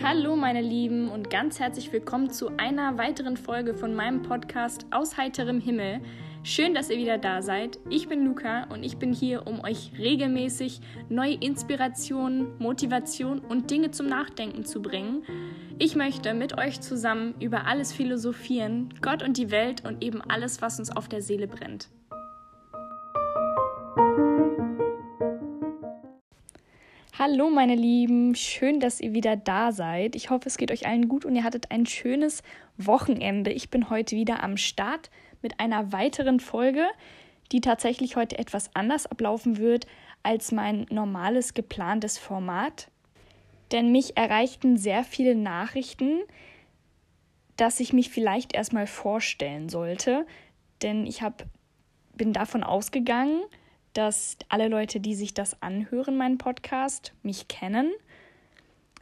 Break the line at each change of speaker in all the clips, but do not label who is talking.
Hallo meine Lieben und ganz herzlich willkommen zu einer weiteren Folge von meinem Podcast Aus heiterem Himmel. Schön, dass ihr wieder da seid. Ich bin Luca und ich bin hier, um euch regelmäßig neue Inspirationen, Motivation und Dinge zum Nachdenken zu bringen. Ich möchte mit euch zusammen über alles philosophieren, Gott und die Welt und eben alles, was uns auf der Seele brennt. Hallo meine Lieben, schön, dass ihr wieder da seid. Ich hoffe, es geht euch allen gut und ihr hattet ein schönes Wochenende. Ich bin heute wieder am Start mit einer weiteren Folge, die tatsächlich heute etwas anders ablaufen wird als mein normales geplantes Format. Denn mich erreichten sehr viele Nachrichten, dass ich mich vielleicht erstmal vorstellen sollte. Denn ich hab, bin davon ausgegangen, dass alle Leute, die sich das anhören, meinen Podcast, mich kennen.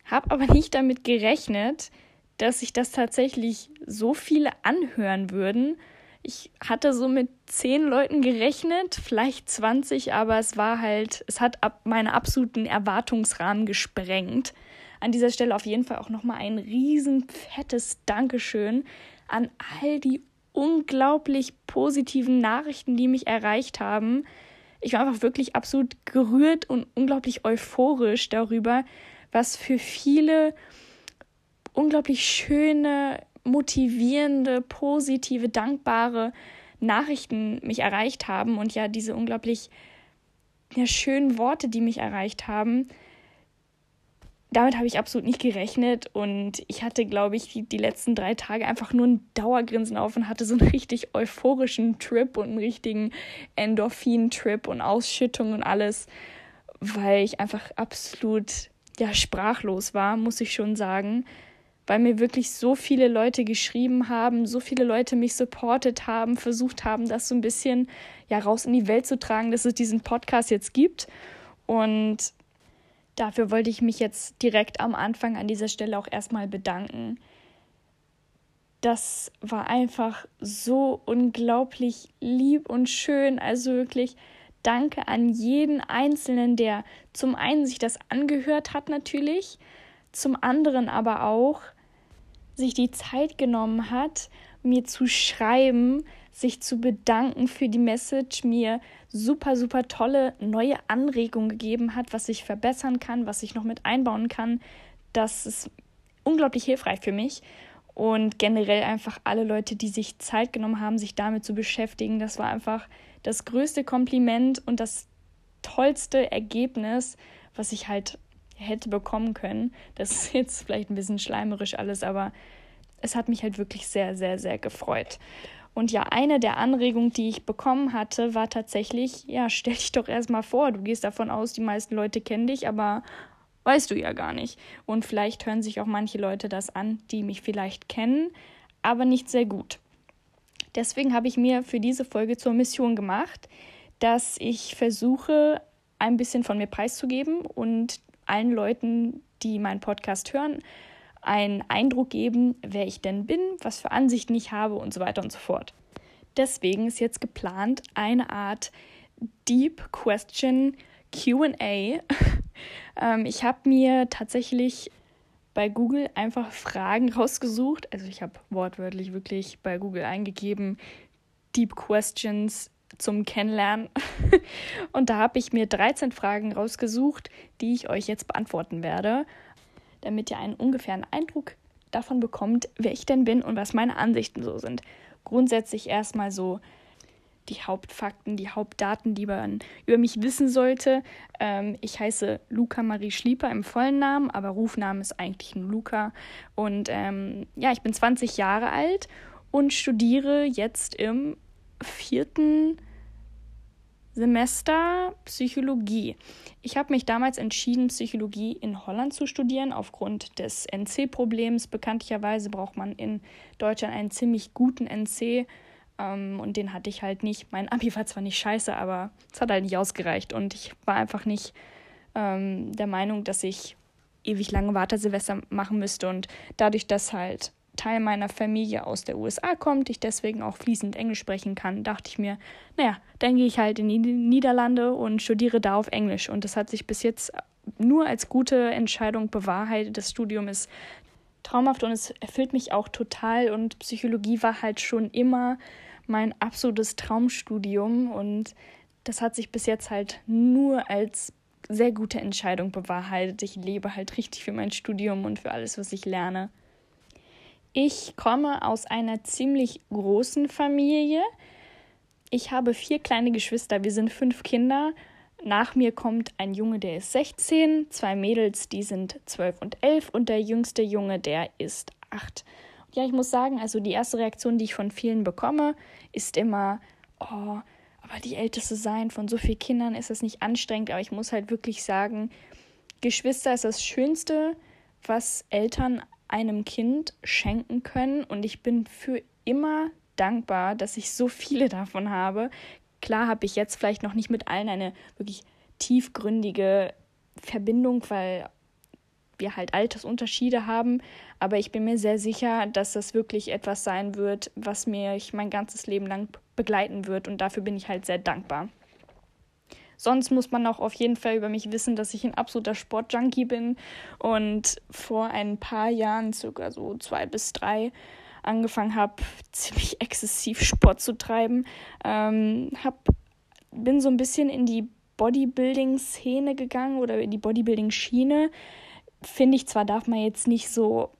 Habe aber nicht damit gerechnet, dass sich das tatsächlich so viele anhören würden. Ich hatte so mit zehn Leuten gerechnet, vielleicht 20, aber es war halt, es hat ab meine absoluten Erwartungsrahmen gesprengt. An dieser Stelle auf jeden Fall auch nochmal ein riesen fettes Dankeschön an all die unglaublich positiven Nachrichten, die mich erreicht haben ich war einfach wirklich absolut gerührt und unglaublich euphorisch darüber, was für viele unglaublich schöne, motivierende, positive, dankbare Nachrichten mich erreicht haben und ja diese unglaublich ja, schönen Worte, die mich erreicht haben, damit habe ich absolut nicht gerechnet und ich hatte, glaube ich, die, die letzten drei Tage einfach nur ein Dauergrinsen auf und hatte so einen richtig euphorischen Trip und einen richtigen Endorphin-Trip und Ausschüttung und alles, weil ich einfach absolut ja sprachlos war, muss ich schon sagen, weil mir wirklich so viele Leute geschrieben haben, so viele Leute mich supportet haben, versucht haben, das so ein bisschen ja raus in die Welt zu tragen, dass es diesen Podcast jetzt gibt. Und Dafür wollte ich mich jetzt direkt am Anfang an dieser Stelle auch erstmal bedanken. Das war einfach so unglaublich lieb und schön. Also wirklich danke an jeden Einzelnen, der zum einen sich das angehört hat natürlich, zum anderen aber auch sich die Zeit genommen hat, mir zu schreiben, sich zu bedanken für die Message, mir super, super tolle neue Anregungen gegeben hat, was ich verbessern kann, was ich noch mit einbauen kann. Das ist unglaublich hilfreich für mich. Und generell einfach alle Leute, die sich Zeit genommen haben, sich damit zu beschäftigen. Das war einfach das größte Kompliment und das tollste Ergebnis, was ich halt hätte bekommen können. Das ist jetzt vielleicht ein bisschen schleimerisch alles, aber es hat mich halt wirklich sehr, sehr, sehr gefreut. Und ja, eine der Anregungen, die ich bekommen hatte, war tatsächlich, ja, stell dich doch erstmal vor, du gehst davon aus, die meisten Leute kennen dich, aber weißt du ja gar nicht. Und vielleicht hören sich auch manche Leute das an, die mich vielleicht kennen, aber nicht sehr gut. Deswegen habe ich mir für diese Folge zur Mission gemacht, dass ich versuche, ein bisschen von mir preiszugeben und allen Leuten, die meinen Podcast hören, einen Eindruck geben, wer ich denn bin, was für Ansichten ich habe und so weiter und so fort. Deswegen ist jetzt geplant eine Art Deep Question QA. ähm, ich habe mir tatsächlich bei Google einfach Fragen rausgesucht. Also ich habe wortwörtlich wirklich bei Google eingegeben, Deep Questions zum Kennenlernen. Und da habe ich mir 13 Fragen rausgesucht, die ich euch jetzt beantworten werde damit ihr einen ungefähren Eindruck davon bekommt, wer ich denn bin und was meine Ansichten so sind. Grundsätzlich erstmal so die Hauptfakten, die Hauptdaten, die man über mich wissen sollte. Ähm, ich heiße Luca Marie Schlieper im vollen Namen, aber Rufname ist eigentlich nur Luca. Und ähm, ja, ich bin 20 Jahre alt und studiere jetzt im vierten Semester Psychologie. Ich habe mich damals entschieden, Psychologie in Holland zu studieren, aufgrund des NC-Problems. Bekanntlicherweise braucht man in Deutschland einen ziemlich guten NC. Ähm, und den hatte ich halt nicht. Mein Abi war zwar nicht scheiße, aber es hat halt nicht ausgereicht. Und ich war einfach nicht ähm, der Meinung, dass ich ewig lange Wartesilvester machen müsste. Und dadurch, dass halt Teil meiner Familie aus der USA kommt, ich deswegen auch fließend Englisch sprechen kann, dachte ich mir, naja, dann gehe ich halt in die Niederlande und studiere da auf Englisch. Und das hat sich bis jetzt nur als gute Entscheidung bewahrheitet. Das Studium ist traumhaft und es erfüllt mich auch total. Und Psychologie war halt schon immer mein absolutes Traumstudium und das hat sich bis jetzt halt nur als sehr gute Entscheidung bewahrheitet. Ich lebe halt richtig für mein Studium und für alles, was ich lerne. Ich komme aus einer ziemlich großen Familie. Ich habe vier kleine Geschwister, wir sind fünf Kinder. Nach mir kommt ein Junge, der ist 16, zwei Mädels, die sind 12 und 11 und der jüngste Junge, der ist 8. Ja, ich muss sagen, also die erste Reaktion, die ich von vielen bekomme, ist immer, oh, aber die Älteste sein von so vielen Kindern ist das nicht anstrengend. Aber ich muss halt wirklich sagen, Geschwister ist das Schönste, was Eltern einem Kind schenken können. Und ich bin für immer dankbar, dass ich so viele davon habe. Klar habe ich jetzt vielleicht noch nicht mit allen eine wirklich tiefgründige Verbindung, weil wir halt Altersunterschiede haben, aber ich bin mir sehr sicher, dass das wirklich etwas sein wird, was mir mein ganzes Leben lang begleiten wird und dafür bin ich halt sehr dankbar. Sonst muss man auch auf jeden Fall über mich wissen, dass ich ein absoluter Sportjunkie bin und vor ein paar Jahren, circa so zwei bis drei, angefangen habe, ziemlich exzessiv Sport zu treiben. Ähm, hab, bin so ein bisschen in die Bodybuilding-Szene gegangen oder in die Bodybuilding-Schiene finde ich zwar, darf man jetzt nicht so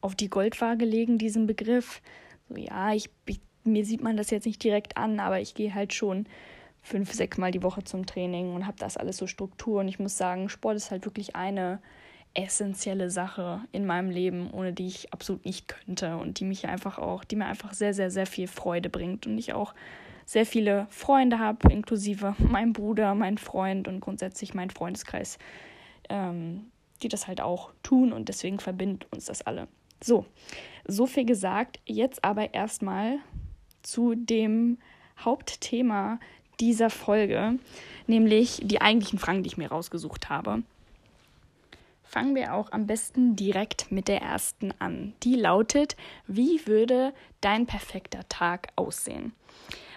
auf die Goldwaage legen, diesen Begriff. So, ja, ich, ich, mir sieht man das jetzt nicht direkt an, aber ich gehe halt schon fünf, sechs Mal die Woche zum Training und habe das alles so Struktur. Und ich muss sagen, Sport ist halt wirklich eine essentielle Sache in meinem Leben, ohne die ich absolut nicht könnte und die mich einfach auch, die mir einfach sehr, sehr, sehr viel Freude bringt und ich auch sehr viele Freunde habe, inklusive mein Bruder, mein Freund und grundsätzlich mein Freundeskreis, ähm, die das halt auch tun und deswegen verbindet uns das alle. So, so viel gesagt. Jetzt aber erstmal zu dem Hauptthema dieser Folge, nämlich die eigentlichen Fragen, die ich mir rausgesucht habe. Fangen wir auch am besten direkt mit der ersten an. Die lautet, wie würde dein perfekter Tag aussehen?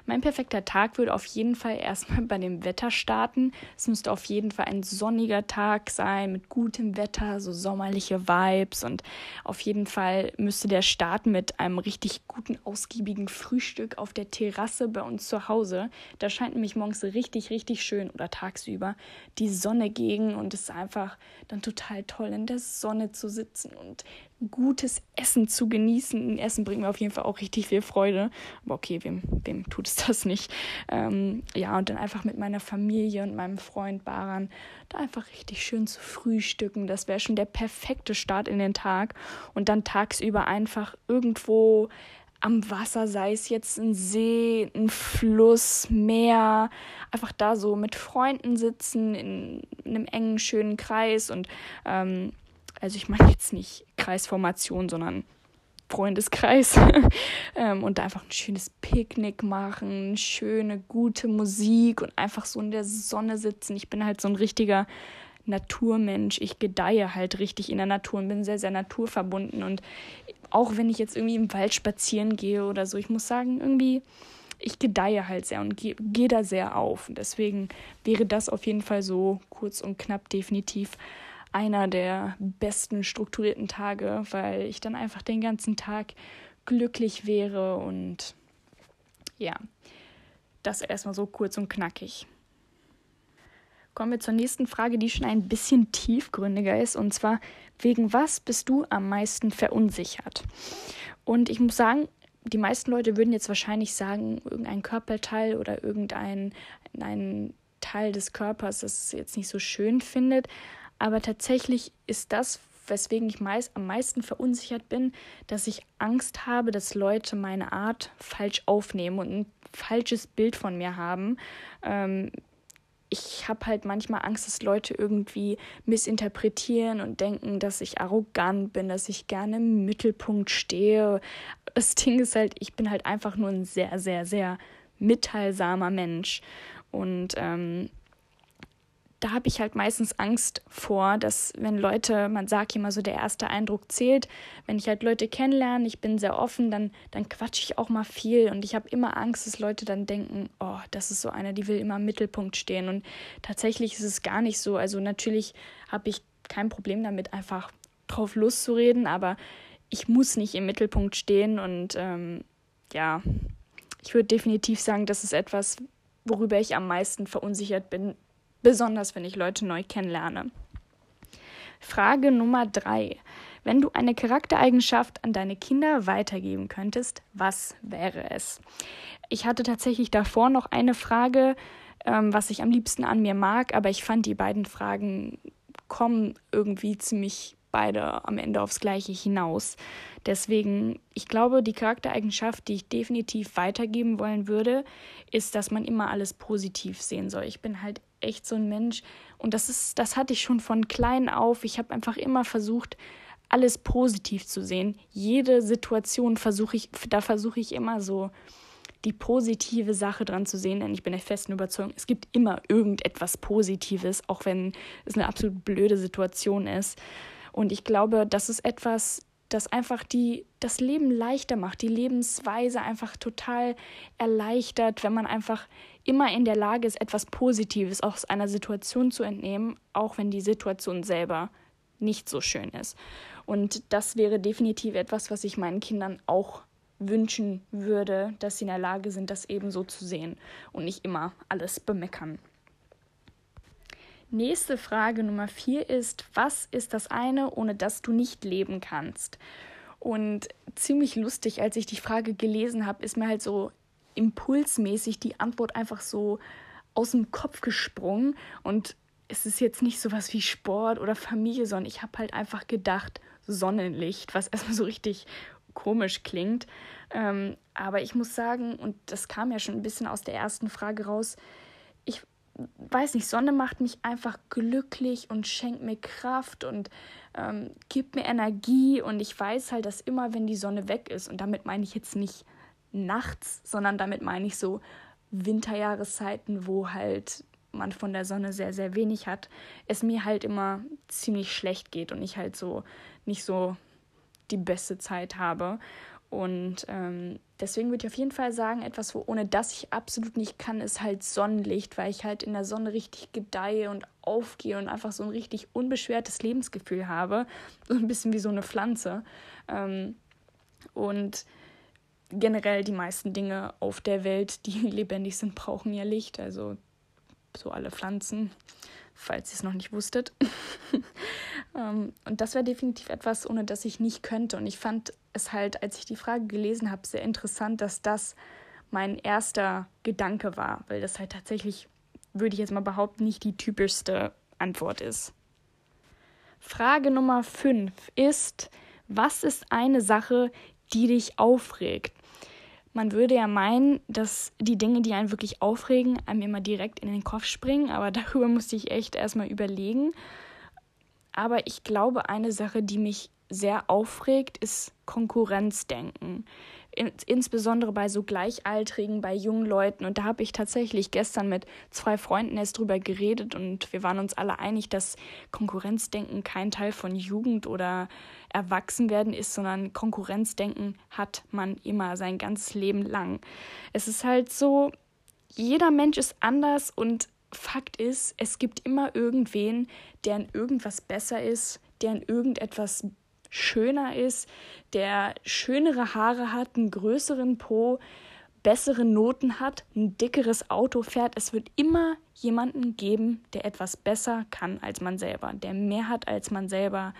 Mein perfekter Tag würde auf jeden Fall erstmal bei dem Wetter starten. Es müsste auf jeden Fall ein sonniger Tag sein mit gutem Wetter, so sommerliche Vibes und auf jeden Fall müsste der starten mit einem richtig guten, ausgiebigen Frühstück auf der Terrasse bei uns zu Hause. Da scheint nämlich morgens richtig, richtig schön oder tagsüber die Sonne gegen und es ist einfach dann total toll in der Sonne zu sitzen und gutes Essen zu genießen. Essen bringt mir auf jeden Fall auch richtig viel Freude. Aber okay, wem, wem tut es das nicht? Ähm, ja, und dann einfach mit meiner Familie und meinem Freund Baran da einfach richtig schön zu frühstücken. Das wäre schon der perfekte Start in den Tag. Und dann tagsüber einfach irgendwo am Wasser, sei es jetzt ein See, ein Fluss, Meer, einfach da so mit Freunden sitzen in, in einem engen, schönen Kreis und ähm, also ich meine jetzt nicht Kreisformation, sondern Freundeskreis ähm, und da einfach ein schönes Picknick machen, schöne, gute Musik und einfach so in der Sonne sitzen. Ich bin halt so ein richtiger Naturmensch. Ich gedeihe halt richtig in der Natur und bin sehr, sehr naturverbunden. Und auch wenn ich jetzt irgendwie im Wald spazieren gehe oder so, ich muss sagen, irgendwie, ich gedeihe halt sehr und gehe geh da sehr auf. Und deswegen wäre das auf jeden Fall so kurz und knapp definitiv einer der besten strukturierten Tage, weil ich dann einfach den ganzen Tag glücklich wäre und ja, das erstmal so kurz und knackig. Kommen wir zur nächsten Frage, die schon ein bisschen tiefgründiger ist, und zwar, wegen was bist du am meisten verunsichert? Und ich muss sagen, die meisten Leute würden jetzt wahrscheinlich sagen, irgendein Körperteil oder irgendein ein Teil des Körpers, das es jetzt nicht so schön findet. Aber tatsächlich ist das, weswegen ich meist, am meisten verunsichert bin, dass ich Angst habe, dass Leute meine Art falsch aufnehmen und ein falsches Bild von mir haben. Ähm, ich habe halt manchmal Angst, dass Leute irgendwie missinterpretieren und denken, dass ich arrogant bin, dass ich gerne im Mittelpunkt stehe. Das Ding ist halt, ich bin halt einfach nur ein sehr, sehr, sehr mitteilsamer Mensch. Und ähm, da habe ich halt meistens Angst vor, dass wenn Leute, man sagt immer so, der erste Eindruck zählt, wenn ich halt Leute kennenlerne, ich bin sehr offen, dann, dann quatsche ich auch mal viel und ich habe immer Angst, dass Leute dann denken, oh, das ist so einer, die will immer im Mittelpunkt stehen. Und tatsächlich ist es gar nicht so. Also natürlich habe ich kein Problem damit, einfach drauf loszureden, aber ich muss nicht im Mittelpunkt stehen und ähm, ja, ich würde definitiv sagen, das ist etwas, worüber ich am meisten verunsichert bin, besonders wenn ich Leute neu kennenlerne. Frage Nummer drei. Wenn du eine Charaktereigenschaft an deine Kinder weitergeben könntest, was wäre es? Ich hatte tatsächlich davor noch eine Frage, ähm, was ich am liebsten an mir mag, aber ich fand die beiden Fragen kommen irgendwie ziemlich beide am Ende aufs Gleiche hinaus. Deswegen, ich glaube, die Charaktereigenschaft, die ich definitiv weitergeben wollen würde, ist, dass man immer alles positiv sehen soll. Ich bin halt echt so ein Mensch und das ist, das hatte ich schon von klein auf. Ich habe einfach immer versucht, alles positiv zu sehen. Jede Situation versuche ich, da versuche ich immer so die positive Sache dran zu sehen, denn ich bin der festen Überzeugung, es gibt immer irgendetwas Positives, auch wenn es eine absolut blöde Situation ist. Und ich glaube, das ist etwas, das einfach die, das Leben leichter macht, die Lebensweise einfach total erleichtert, wenn man einfach immer in der Lage ist, etwas Positives aus einer Situation zu entnehmen, auch wenn die Situation selber nicht so schön ist. Und das wäre definitiv etwas, was ich meinen Kindern auch wünschen würde, dass sie in der Lage sind, das eben so zu sehen und nicht immer alles bemeckern. Nächste Frage Nummer vier ist, was ist das eine, ohne das du nicht leben kannst? Und ziemlich lustig, als ich die Frage gelesen habe, ist mir halt so impulsmäßig die Antwort einfach so aus dem Kopf gesprungen. Und es ist jetzt nicht sowas wie Sport oder Familie, sondern ich habe halt einfach gedacht, Sonnenlicht, was erstmal so richtig komisch klingt. Ähm, aber ich muss sagen, und das kam ja schon ein bisschen aus der ersten Frage raus, ich weiß nicht, Sonne macht mich einfach glücklich und schenkt mir Kraft und ähm, gibt mir Energie. Und ich weiß halt, dass immer, wenn die Sonne weg ist, und damit meine ich jetzt nicht nachts, sondern damit meine ich so Winterjahreszeiten, wo halt man von der Sonne sehr, sehr wenig hat, es mir halt immer ziemlich schlecht geht und ich halt so nicht so die beste Zeit habe. Und ähm, deswegen würde ich auf jeden Fall sagen, etwas, wo ohne das ich absolut nicht kann, ist halt Sonnenlicht, weil ich halt in der Sonne richtig gedeihe und aufgehe und einfach so ein richtig unbeschwertes Lebensgefühl habe. So ein bisschen wie so eine Pflanze. Ähm, und generell die meisten Dinge auf der Welt, die lebendig sind, brauchen ja Licht. Also so alle Pflanzen, falls ihr es noch nicht wusstet. ähm, und das wäre definitiv etwas, ohne das ich nicht könnte. Und ich fand es halt, als ich die Frage gelesen habe, sehr interessant, dass das mein erster Gedanke war, weil das halt tatsächlich, würde ich jetzt mal behaupten, nicht die typischste Antwort ist. Frage Nummer 5 ist, was ist eine Sache, die dich aufregt? Man würde ja meinen, dass die Dinge, die einen wirklich aufregen, einem immer direkt in den Kopf springen, aber darüber musste ich echt erstmal überlegen. Aber ich glaube, eine Sache, die mich sehr aufregt, ist Konkurrenzdenken. Insbesondere bei so Gleichaltrigen, bei jungen Leuten. Und da habe ich tatsächlich gestern mit zwei Freunden erst drüber geredet und wir waren uns alle einig, dass Konkurrenzdenken kein Teil von Jugend oder Erwachsenwerden ist, sondern Konkurrenzdenken hat man immer sein ganzes Leben lang. Es ist halt so, jeder Mensch ist anders und Fakt ist, es gibt immer irgendwen, der in irgendwas besser ist, der in irgendetwas schöner ist, der schönere Haare hat, einen größeren Po, bessere Noten hat, ein dickeres Auto fährt. Es wird immer jemanden geben, der etwas besser kann als man selber, der mehr hat als man selber.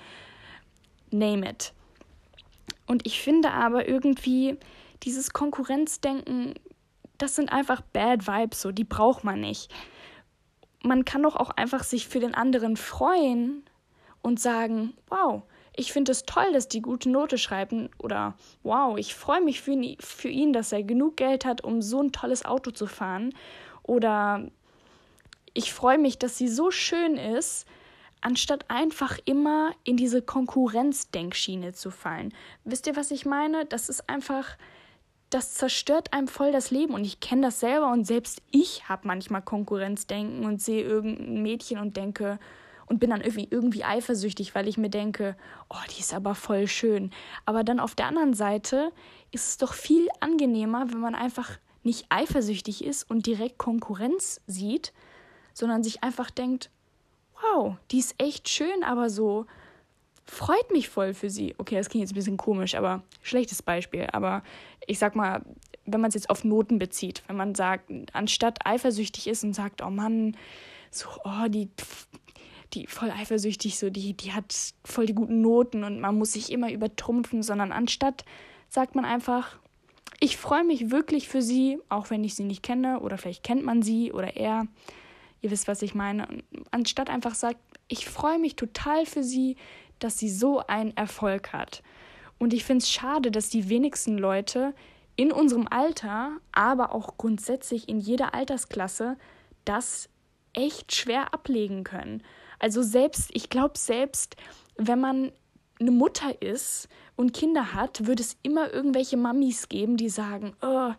Name it. Und ich finde aber irgendwie dieses Konkurrenzdenken, das sind einfach Bad Vibes, so die braucht man nicht. Man kann doch auch einfach sich für den anderen freuen und sagen, wow, ich finde es toll, dass die gute Note schreiben oder wow, ich freue mich für ihn, für ihn, dass er genug Geld hat, um so ein tolles Auto zu fahren oder ich freue mich, dass sie so schön ist, anstatt einfach immer in diese Konkurrenzdenkschiene zu fallen. Wisst ihr, was ich meine? Das ist einfach das zerstört einem voll das Leben und ich kenne das selber und selbst ich habe manchmal Konkurrenzdenken und sehe irgendein Mädchen und denke und bin dann irgendwie, irgendwie eifersüchtig, weil ich mir denke, oh, die ist aber voll schön. Aber dann auf der anderen Seite ist es doch viel angenehmer, wenn man einfach nicht eifersüchtig ist und direkt Konkurrenz sieht, sondern sich einfach denkt, wow, die ist echt schön, aber so freut mich voll für sie. Okay, das klingt jetzt ein bisschen komisch, aber schlechtes Beispiel. Aber ich sag mal, wenn man es jetzt auf Noten bezieht, wenn man sagt, anstatt eifersüchtig ist und sagt, oh Mann, so, oh, die, die voll eifersüchtig, so, die, die hat voll die guten Noten und man muss sich immer übertrumpfen, sondern anstatt sagt man einfach, ich freue mich wirklich für sie, auch wenn ich sie nicht kenne oder vielleicht kennt man sie oder er. Ihr wisst, was ich meine. Anstatt einfach sagt, ich freue mich total für sie, dass sie so einen Erfolg hat. Und ich finde es schade, dass die wenigsten Leute in unserem Alter, aber auch grundsätzlich in jeder Altersklasse, das echt schwer ablegen können. Also selbst, ich glaube selbst, wenn man eine Mutter ist und Kinder hat, wird es immer irgendwelche Mamis geben, die sagen, oh,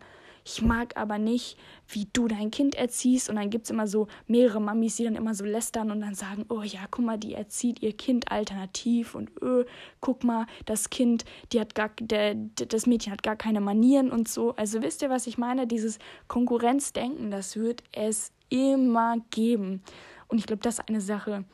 ich mag aber nicht, wie du dein Kind erziehst. Und dann gibt es immer so mehrere Mamis, die dann immer so lästern und dann sagen, oh ja, guck mal, die erzieht ihr Kind alternativ und öh, guck mal, das Kind, die hat gar, der, das Mädchen hat gar keine Manieren und so. Also wisst ihr, was ich meine? Dieses Konkurrenzdenken, das wird es immer geben. Und ich glaube, das ist eine Sache,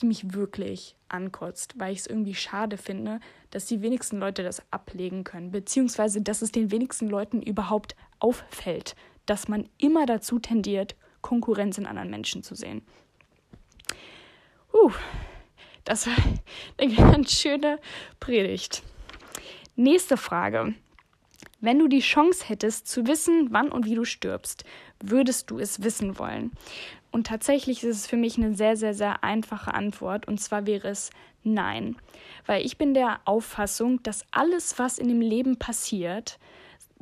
die mich wirklich ankotzt, weil ich es irgendwie schade finde, dass die wenigsten Leute das ablegen können, beziehungsweise dass es den wenigsten Leuten überhaupt auffällt, dass man immer dazu tendiert, Konkurrenz in anderen Menschen zu sehen. Uh, das war eine ganz schöne Predigt. Nächste Frage. Wenn du die Chance hättest zu wissen, wann und wie du stirbst, würdest du es wissen wollen? Und tatsächlich ist es für mich eine sehr, sehr, sehr einfache Antwort. Und zwar wäre es nein. Weil ich bin der Auffassung, dass alles, was in dem Leben passiert,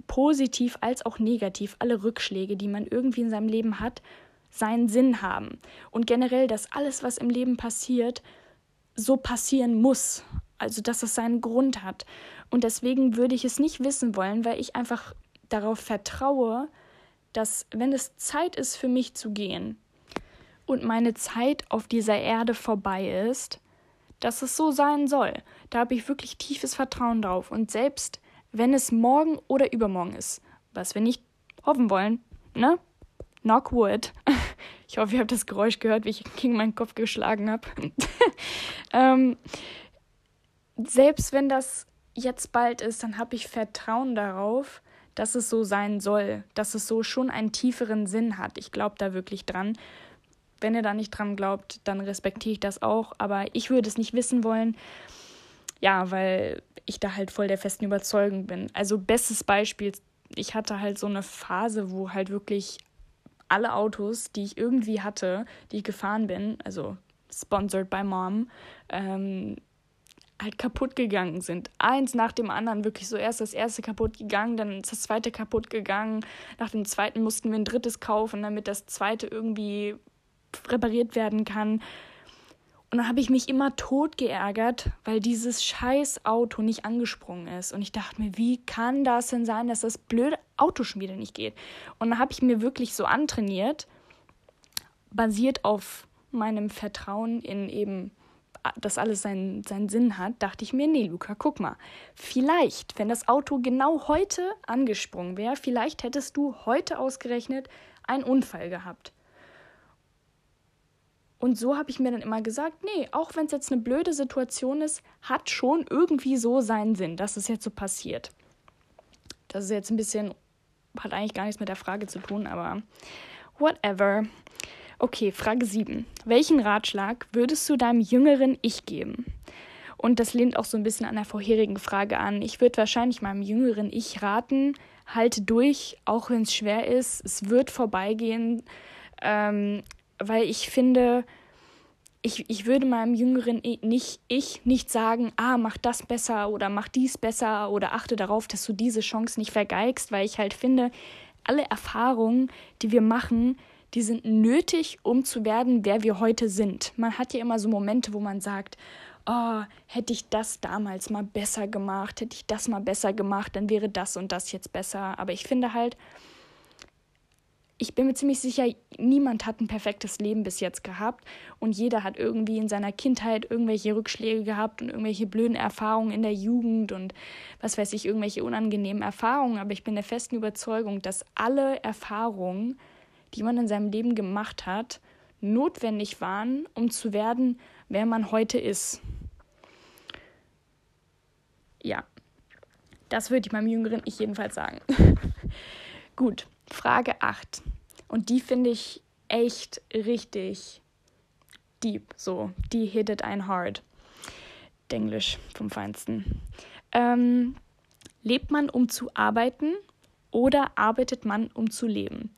positiv als auch negativ, alle Rückschläge, die man irgendwie in seinem Leben hat, seinen Sinn haben. Und generell, dass alles, was im Leben passiert, so passieren muss. Also, dass es seinen Grund hat. Und deswegen würde ich es nicht wissen wollen, weil ich einfach darauf vertraue, dass wenn es Zeit ist für mich zu gehen und meine Zeit auf dieser Erde vorbei ist, dass es so sein soll. Da habe ich wirklich tiefes Vertrauen drauf. Und selbst wenn es morgen oder übermorgen ist, was wir nicht hoffen wollen, ne? Knock wood. Ich hoffe, ihr habt das Geräusch gehört, wie ich gegen meinen Kopf geschlagen habe. ähm, selbst wenn das jetzt bald ist, dann habe ich Vertrauen darauf, dass es so sein soll, dass es so schon einen tieferen Sinn hat. Ich glaube da wirklich dran. Wenn ihr da nicht dran glaubt, dann respektiere ich das auch, aber ich würde es nicht wissen wollen. Ja, weil ich da halt voll der festen Überzeugung bin. Also bestes Beispiel, ich hatte halt so eine Phase, wo halt wirklich alle Autos, die ich irgendwie hatte, die ich gefahren bin, also sponsored by Mom, ähm, halt kaputt gegangen sind. Eins nach dem anderen, wirklich so erst das erste kaputt gegangen, dann ist das zweite kaputt gegangen. Nach dem zweiten mussten wir ein drittes kaufen, damit das zweite irgendwie repariert werden kann. Und dann habe ich mich immer tot geärgert, weil dieses scheiß Auto nicht angesprungen ist. Und ich dachte mir, wie kann das denn sein, dass das blöde Auto schon wieder nicht geht? Und dann habe ich mir wirklich so antrainiert, basiert auf meinem Vertrauen in eben dass alles seinen, seinen Sinn hat, dachte ich mir, nee, Luca, guck mal, vielleicht, wenn das Auto genau heute angesprungen wäre, vielleicht hättest du heute ausgerechnet einen Unfall gehabt. Und so habe ich mir dann immer gesagt, nee, auch wenn es jetzt eine blöde Situation ist, hat schon irgendwie so seinen Sinn, dass es jetzt so passiert. Das ist jetzt ein bisschen, hat eigentlich gar nichts mit der Frage zu tun, aber whatever. Okay, Frage 7. Welchen Ratschlag würdest du deinem jüngeren Ich geben? Und das lehnt auch so ein bisschen an der vorherigen Frage an. Ich würde wahrscheinlich meinem jüngeren Ich raten, halte durch, auch wenn es schwer ist. Es wird vorbeigehen, ähm, weil ich finde, ich, ich würde meinem jüngeren ich nicht, ich nicht sagen, ah, mach das besser oder mach dies besser oder achte darauf, dass du diese Chance nicht vergeigst, weil ich halt finde, alle Erfahrungen, die wir machen, die sind nötig, um zu werden, wer wir heute sind. Man hat ja immer so Momente, wo man sagt, oh, hätte ich das damals mal besser gemacht, hätte ich das mal besser gemacht, dann wäre das und das jetzt besser. Aber ich finde halt, ich bin mir ziemlich sicher, niemand hat ein perfektes Leben bis jetzt gehabt und jeder hat irgendwie in seiner Kindheit irgendwelche Rückschläge gehabt und irgendwelche blöden Erfahrungen in der Jugend und was weiß ich, irgendwelche unangenehmen Erfahrungen. Aber ich bin der festen Überzeugung, dass alle Erfahrungen, die man in seinem Leben gemacht hat, notwendig waren, um zu werden, wer man heute ist. Ja, das würde ich meinem jüngeren Ich jedenfalls sagen. Gut, Frage 8. Und die finde ich echt richtig deep. So, die hittet ein hard. Englisch vom Feinsten. Ähm, lebt man, um zu arbeiten oder arbeitet man, um zu leben?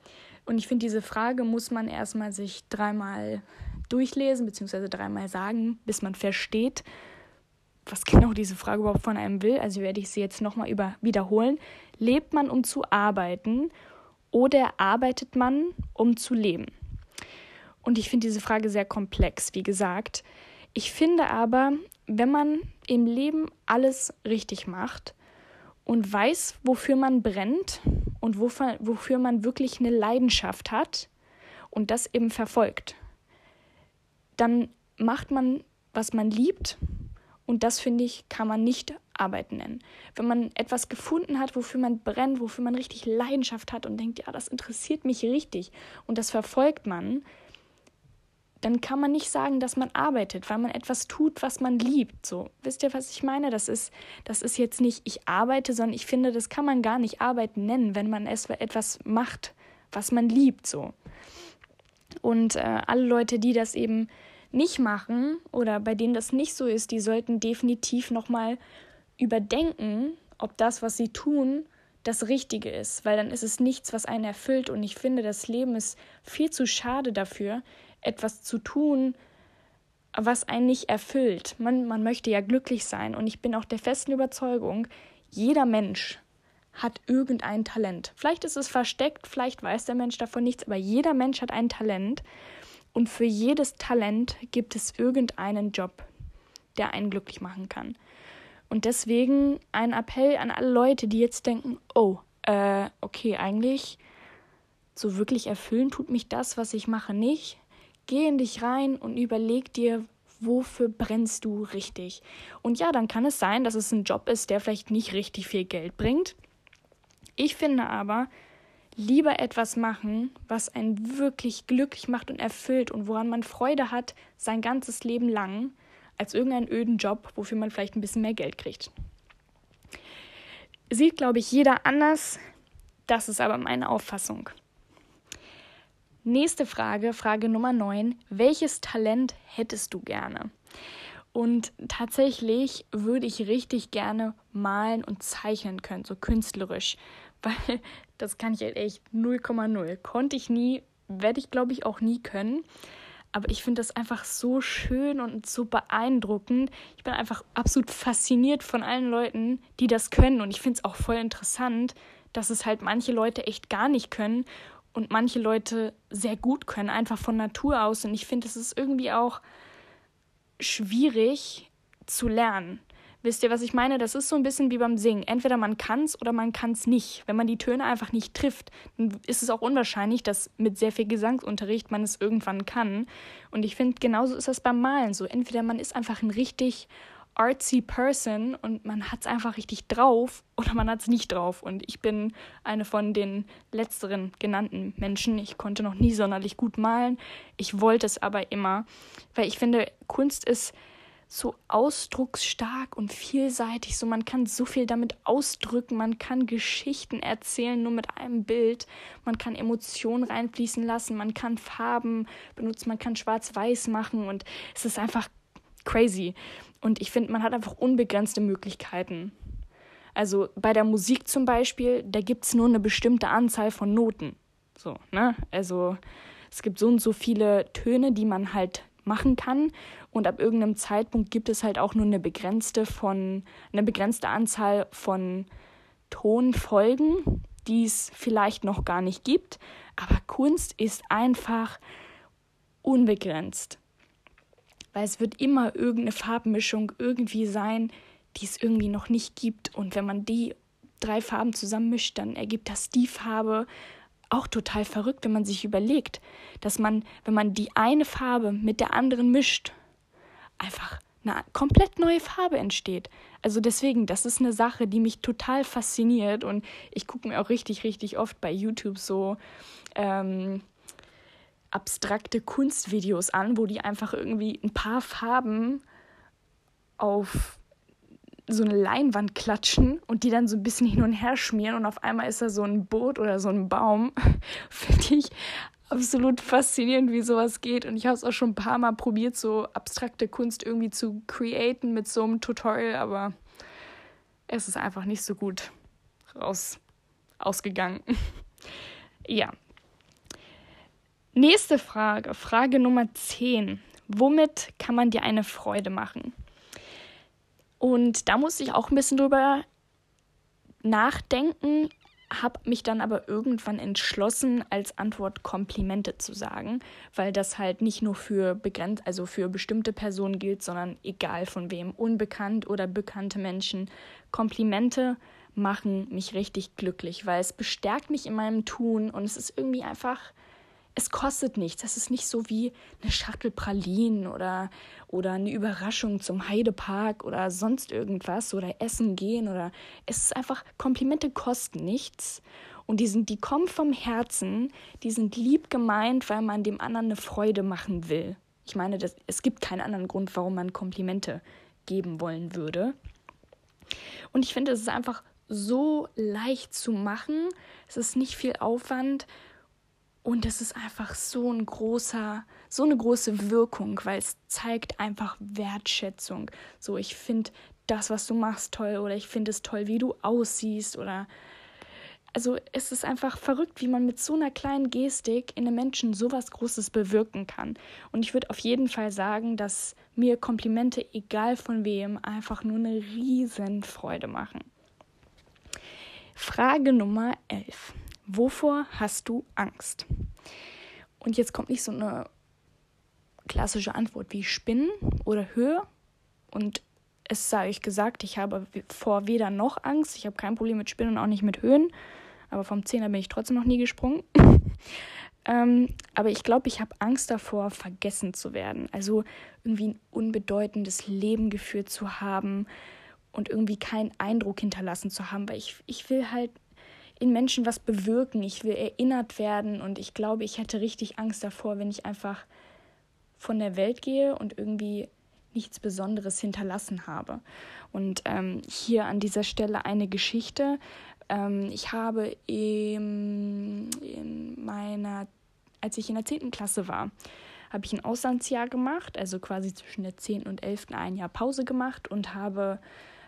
Und ich finde, diese Frage muss man erstmal sich dreimal durchlesen, beziehungsweise dreimal sagen, bis man versteht, was genau diese Frage überhaupt von einem will. Also werde ich sie jetzt nochmal wiederholen. Lebt man, um zu arbeiten oder arbeitet man, um zu leben? Und ich finde diese Frage sehr komplex, wie gesagt. Ich finde aber, wenn man im Leben alles richtig macht und weiß, wofür man brennt und wofür, man wirklich eine Leidenschaft hat und das eben verfolgt, dann macht man, was man liebt und das, finde ich, kann man nicht Arbeit nennen. Wenn man etwas gefunden hat, wofür man brennt, wofür man richtig Leidenschaft hat und denkt, ja, das interessiert mich richtig und das verfolgt man, dann kann man nicht sagen, dass man arbeitet, weil man etwas tut, was man liebt. So, wisst ihr, was ich meine? Das ist, das ist jetzt nicht ich arbeite, sondern ich finde, das kann man gar nicht arbeiten nennen, wenn man es etwas macht, was man liebt. So. Und äh, alle Leute, die das eben nicht machen oder bei denen das nicht so ist, die sollten definitiv nochmal überdenken, ob das, was sie tun, das Richtige ist, weil dann ist es nichts, was einen erfüllt. Und ich finde, das Leben ist viel zu schade dafür, etwas zu tun, was einen nicht erfüllt. Man, man möchte ja glücklich sein. Und ich bin auch der festen Überzeugung, jeder Mensch hat irgendein Talent. Vielleicht ist es versteckt, vielleicht weiß der Mensch davon nichts, aber jeder Mensch hat ein Talent. Und für jedes Talent gibt es irgendeinen Job, der einen glücklich machen kann. Und deswegen ein Appell an alle Leute, die jetzt denken, oh, äh, okay, eigentlich so wirklich erfüllen tut mich das, was ich mache, nicht. Geh in dich rein und überleg dir, wofür brennst du richtig. Und ja, dann kann es sein, dass es ein Job ist, der vielleicht nicht richtig viel Geld bringt. Ich finde aber, lieber etwas machen, was einen wirklich glücklich macht und erfüllt und woran man Freude hat sein ganzes Leben lang, als irgendeinen öden Job, wofür man vielleicht ein bisschen mehr Geld kriegt. Sieht, glaube ich, jeder anders. Das ist aber meine Auffassung. Nächste Frage, Frage Nummer 9. Welches Talent hättest du gerne? Und tatsächlich würde ich richtig gerne malen und zeichnen können, so künstlerisch weil das kann ich halt echt 0,0. Konnte ich nie, werde ich glaube ich auch nie können. Aber ich finde das einfach so schön und so beeindruckend. Ich bin einfach absolut fasziniert von allen Leuten, die das können. Und ich finde es auch voll interessant, dass es halt manche Leute echt gar nicht können und manche Leute sehr gut können, einfach von Natur aus. Und ich finde, es ist irgendwie auch schwierig zu lernen. Wisst ihr, was ich meine? Das ist so ein bisschen wie beim Singen. Entweder man kann es oder man kann es nicht. Wenn man die Töne einfach nicht trifft, dann ist es auch unwahrscheinlich, dass mit sehr viel Gesangsunterricht man es irgendwann kann. Und ich finde, genauso ist das beim Malen so. Entweder man ist einfach ein richtig artsy Person und man hat es einfach richtig drauf oder man hat es nicht drauf. Und ich bin eine von den letzteren genannten Menschen. Ich konnte noch nie sonderlich gut malen. Ich wollte es aber immer, weil ich finde, Kunst ist so ausdrucksstark und vielseitig. So, man kann so viel damit ausdrücken, man kann Geschichten erzählen, nur mit einem Bild. Man kann Emotionen reinfließen lassen, man kann Farben benutzen, man kann schwarz-weiß machen und es ist einfach crazy. Und ich finde, man hat einfach unbegrenzte Möglichkeiten. Also bei der Musik zum Beispiel, da gibt es nur eine bestimmte Anzahl von Noten. So, ne? Also es gibt so und so viele Töne, die man halt machen kann. Und ab irgendeinem Zeitpunkt gibt es halt auch nur eine begrenzte von eine begrenzte Anzahl von Tonfolgen, die es vielleicht noch gar nicht gibt. Aber Kunst ist einfach unbegrenzt. Weil es wird immer irgendeine Farbmischung irgendwie sein, die es irgendwie noch nicht gibt. Und wenn man die drei Farben zusammenmischt, dann ergibt das die Farbe. Auch total verrückt, wenn man sich überlegt, dass man, wenn man die eine Farbe mit der anderen mischt, einfach eine komplett neue Farbe entsteht. Also deswegen, das ist eine Sache, die mich total fasziniert und ich gucke mir auch richtig, richtig oft bei YouTube so ähm, abstrakte Kunstvideos an, wo die einfach irgendwie ein paar Farben auf so eine Leinwand klatschen und die dann so ein bisschen hin und her schmieren und auf einmal ist da so ein Boot oder so ein Baum. Finde ich absolut faszinierend, wie sowas geht. Und ich habe es auch schon ein paar Mal probiert, so abstrakte Kunst irgendwie zu createn mit so einem Tutorial, aber es ist einfach nicht so gut raus ausgegangen. ja. Nächste Frage, Frage Nummer 10. Womit kann man dir eine Freude machen? Und da muss ich auch ein bisschen drüber nachdenken, habe mich dann aber irgendwann entschlossen, als Antwort Komplimente zu sagen, weil das halt nicht nur für begrenzt, also für bestimmte Personen gilt, sondern egal von wem, unbekannt oder bekannte Menschen. Komplimente machen mich richtig glücklich, weil es bestärkt mich in meinem Tun und es ist irgendwie einfach es kostet nichts. Es ist nicht so wie eine Schachtel Pralinen oder, oder eine Überraschung zum Heidepark oder sonst irgendwas oder essen gehen oder es ist einfach, Komplimente kosten nichts und die, sind, die kommen vom Herzen, die sind lieb gemeint, weil man dem anderen eine Freude machen will. Ich meine, das, es gibt keinen anderen Grund, warum man Komplimente geben wollen würde. Und ich finde, es ist einfach so leicht zu machen. Es ist nicht viel Aufwand und es ist einfach so ein großer, so eine große Wirkung, weil es zeigt einfach Wertschätzung. So, ich finde das, was du machst, toll oder ich finde es toll, wie du aussiehst oder also es ist einfach verrückt, wie man mit so einer kleinen Gestik in einem Menschen sowas Großes bewirken kann. Und ich würde auf jeden Fall sagen, dass mir Komplimente, egal von wem, einfach nur eine riesen Freude machen. Frage Nummer 11. Wovor hast du Angst? Und jetzt kommt nicht so eine klassische Antwort wie Spinnen oder Höhe. Und es sei euch gesagt, ich habe vor weder noch Angst. Ich habe kein Problem mit Spinnen und auch nicht mit Höhen. Aber vom Zehner bin ich trotzdem noch nie gesprungen. ähm, aber ich glaube, ich habe Angst davor, vergessen zu werden. Also irgendwie ein unbedeutendes Leben geführt zu haben und irgendwie keinen Eindruck hinterlassen zu haben. Weil ich, ich will halt in Menschen was bewirken. Ich will erinnert werden und ich glaube, ich hätte richtig Angst davor, wenn ich einfach von der Welt gehe und irgendwie nichts Besonderes hinterlassen habe. Und ähm, hier an dieser Stelle eine Geschichte. Ähm, ich habe im, in meiner, als ich in der 10. Klasse war, habe ich ein Auslandsjahr gemacht, also quasi zwischen der 10. und 11. ein Jahr Pause gemacht und habe,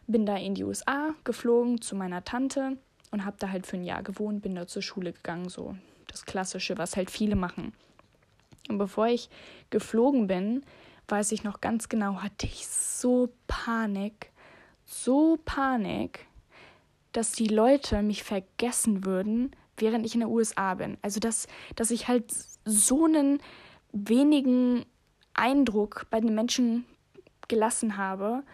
bin da in die USA geflogen zu meiner Tante und habe da halt für ein Jahr gewohnt, bin da zur Schule gegangen, so das Klassische, was halt viele machen. Und bevor ich geflogen bin, weiß ich noch ganz genau, hatte ich so Panik, so Panik, dass die Leute mich vergessen würden, während ich in den USA bin. Also dass, dass ich halt so einen wenigen Eindruck bei den Menschen gelassen habe,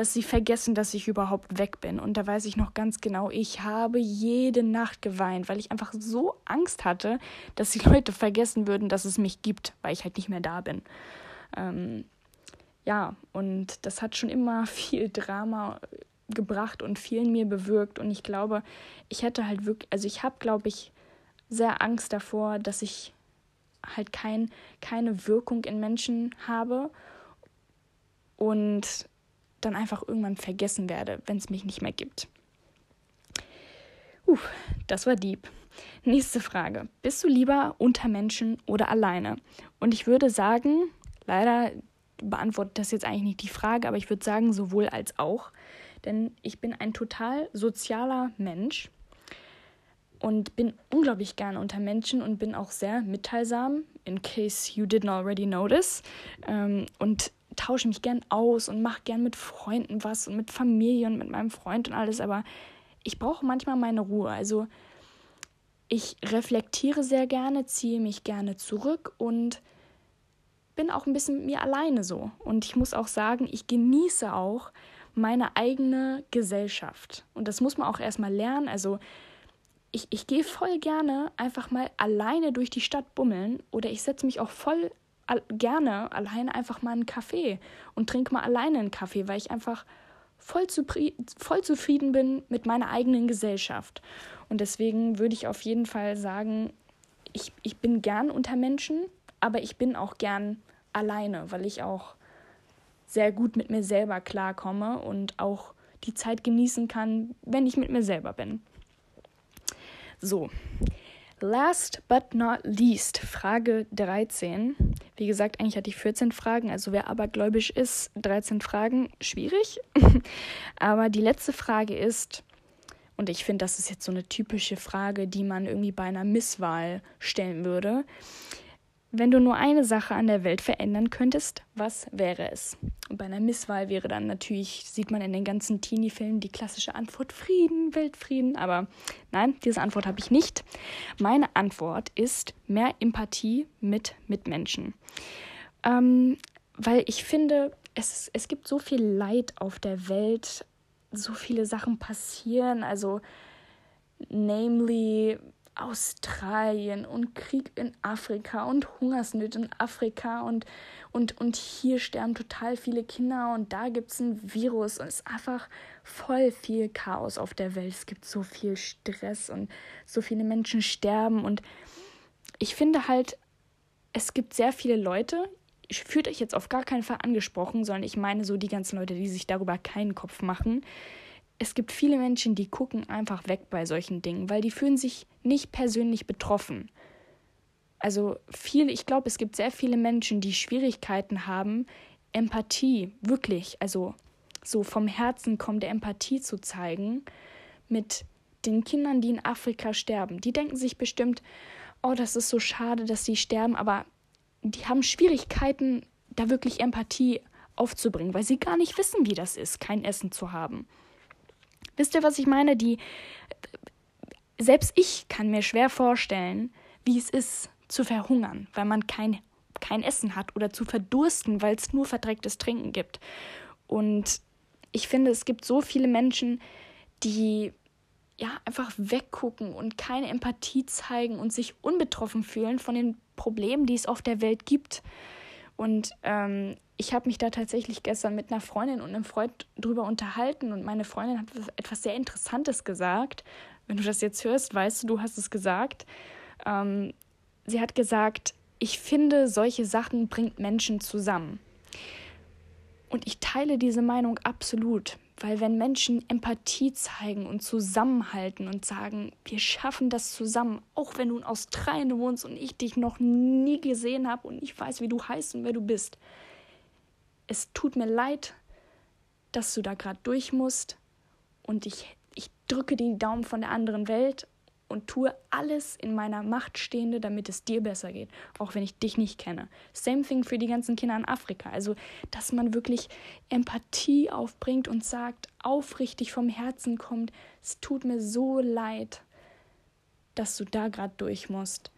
dass sie vergessen, dass ich überhaupt weg bin. Und da weiß ich noch ganz genau, ich habe jede Nacht geweint, weil ich einfach so Angst hatte, dass die Leute vergessen würden, dass es mich gibt, weil ich halt nicht mehr da bin. Ähm, ja, und das hat schon immer viel Drama gebracht und viel in mir bewirkt. Und ich glaube, ich hätte halt wirklich, also ich habe, glaube ich, sehr Angst davor, dass ich halt kein, keine Wirkung in Menschen habe. Und dann einfach irgendwann vergessen werde, wenn es mich nicht mehr gibt. Uh, das war deep. Nächste Frage. Bist du lieber unter Menschen oder alleine? Und ich würde sagen, leider beantwortet das jetzt eigentlich nicht die Frage, aber ich würde sagen, sowohl als auch. Denn ich bin ein total sozialer Mensch und bin unglaublich gerne unter Menschen und bin auch sehr mitteilsam, in case you didn't already notice. Ähm, und tausche mich gern aus und mache gern mit Freunden was und mit Familie und mit meinem Freund und alles, aber ich brauche manchmal meine Ruhe. Also ich reflektiere sehr gerne, ziehe mich gerne zurück und bin auch ein bisschen mit mir alleine so. Und ich muss auch sagen, ich genieße auch meine eigene Gesellschaft. Und das muss man auch erstmal lernen. Also ich, ich gehe voll gerne einfach mal alleine durch die Stadt bummeln oder ich setze mich auch voll gerne alleine einfach mal einen Kaffee und trinke mal alleine einen Kaffee, weil ich einfach voll, voll zufrieden bin mit meiner eigenen Gesellschaft. Und deswegen würde ich auf jeden Fall sagen, ich, ich bin gern unter Menschen, aber ich bin auch gern alleine, weil ich auch sehr gut mit mir selber klarkomme und auch die Zeit genießen kann, wenn ich mit mir selber bin. So, last but not least, Frage 13. Wie gesagt, eigentlich hatte ich 14 Fragen, also wer abergläubisch ist, 13 Fragen, schwierig. Aber die letzte Frage ist, und ich finde, das ist jetzt so eine typische Frage, die man irgendwie bei einer Misswahl stellen würde. Wenn du nur eine Sache an der Welt verändern könntest, was wäre es? Und bei einer Misswahl wäre dann natürlich, sieht man in den ganzen Teenie-Filmen die klassische Antwort Frieden, Weltfrieden. Aber nein, diese Antwort habe ich nicht. Meine Antwort ist mehr Empathie mit Mitmenschen. Ähm, weil ich finde, es, es gibt so viel Leid auf der Welt, so viele Sachen passieren. Also, namely Australien und Krieg in Afrika und Hungersnöte in Afrika und, und, und hier sterben total viele Kinder und da gibt es ein Virus und es ist einfach voll viel Chaos auf der Welt. Es gibt so viel Stress und so viele Menschen sterben und ich finde halt, es gibt sehr viele Leute, ich fühlt euch jetzt auf gar keinen Fall angesprochen, sondern ich meine so die ganzen Leute, die sich darüber keinen Kopf machen, es gibt viele Menschen, die gucken einfach weg bei solchen Dingen, weil die fühlen sich nicht persönlich betroffen. Also viele, ich glaube, es gibt sehr viele Menschen, die Schwierigkeiten haben, Empathie, wirklich, also so vom Herzen kommende Empathie zu zeigen mit den Kindern, die in Afrika sterben. Die denken sich bestimmt, oh, das ist so schade, dass sie sterben, aber die haben Schwierigkeiten, da wirklich Empathie aufzubringen, weil sie gar nicht wissen, wie das ist, kein Essen zu haben. Wisst ihr, was ich meine? Die selbst ich kann mir schwer vorstellen, wie es ist zu verhungern, weil man kein kein Essen hat oder zu verdursten, weil es nur verdrecktes Trinken gibt. Und ich finde, es gibt so viele Menschen, die ja einfach weggucken und keine Empathie zeigen und sich unbetroffen fühlen von den Problemen, die es auf der Welt gibt. Und ähm, ich habe mich da tatsächlich gestern mit einer Freundin und einem Freund drüber unterhalten und meine Freundin hat etwas sehr Interessantes gesagt. Wenn du das jetzt hörst, weißt du, du hast es gesagt. Ähm, sie hat gesagt, ich finde, solche Sachen bringt Menschen zusammen. Und ich teile diese Meinung absolut, weil wenn Menschen Empathie zeigen und zusammenhalten und sagen, wir schaffen das zusammen, auch wenn du in Australien wohnst und ich dich noch nie gesehen habe und ich weiß, wie du heißt und wer du bist, es tut mir leid, dass du da gerade durch musst und ich, ich drücke die Daumen von der anderen Welt und tue alles in meiner Macht Stehende, damit es dir besser geht, auch wenn ich dich nicht kenne. Same thing für die ganzen Kinder in Afrika. Also, dass man wirklich Empathie aufbringt und sagt, aufrichtig vom Herzen kommt, es tut mir so leid, dass du da gerade durch musst.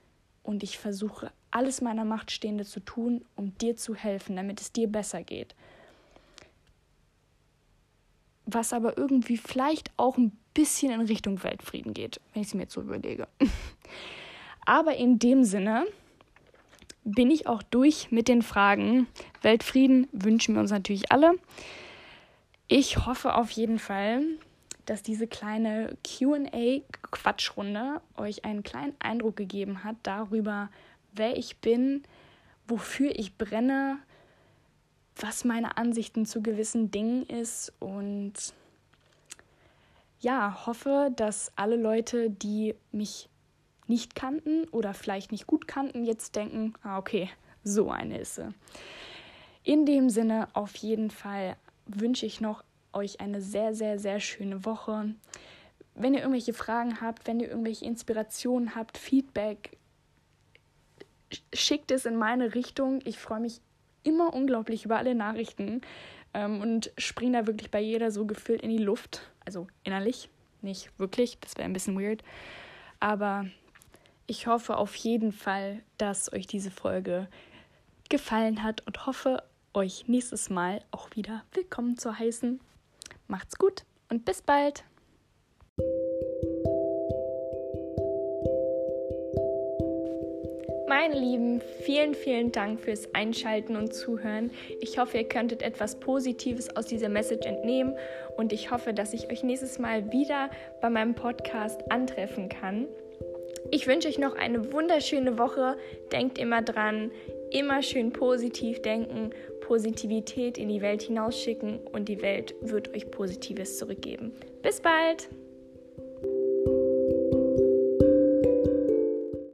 Und ich versuche alles meiner Macht Stehende zu tun, um dir zu helfen, damit es dir besser geht. Was aber irgendwie vielleicht auch ein bisschen in Richtung Weltfrieden geht, wenn ich es mir jetzt so überlege. Aber in dem Sinne bin ich auch durch mit den Fragen. Weltfrieden wünschen wir uns natürlich alle. Ich hoffe auf jeden Fall, dass diese kleine QA-Quatschrunde euch einen kleinen Eindruck gegeben hat darüber, wer ich bin, wofür ich brenne, was meine Ansichten zu gewissen Dingen ist und ja, hoffe, dass alle Leute, die mich nicht kannten oder vielleicht nicht gut kannten, jetzt denken, ah okay, so eine ist sie. In dem Sinne auf jeden Fall wünsche ich noch euch eine sehr, sehr, sehr schöne Woche. Wenn ihr irgendwelche Fragen habt, wenn ihr irgendwelche Inspirationen habt, Feedback, schickt es in meine Richtung. Ich freue mich immer unglaublich über alle Nachrichten ähm, und springe da wirklich bei jeder so gefühlt in die Luft. Also innerlich, nicht wirklich, das wäre ein bisschen weird. Aber ich hoffe auf jeden Fall, dass euch diese Folge gefallen hat und hoffe, euch nächstes Mal auch wieder willkommen zu heißen. Macht's gut und bis bald. Meine Lieben, vielen, vielen Dank fürs Einschalten und Zuhören. Ich hoffe, ihr könntet etwas Positives aus dieser Message entnehmen und ich hoffe, dass ich euch nächstes Mal wieder bei meinem Podcast antreffen kann. Ich wünsche euch noch eine wunderschöne Woche. Denkt immer dran, immer schön positiv denken, Positivität in die Welt hinausschicken und die Welt wird euch Positives zurückgeben. Bis bald!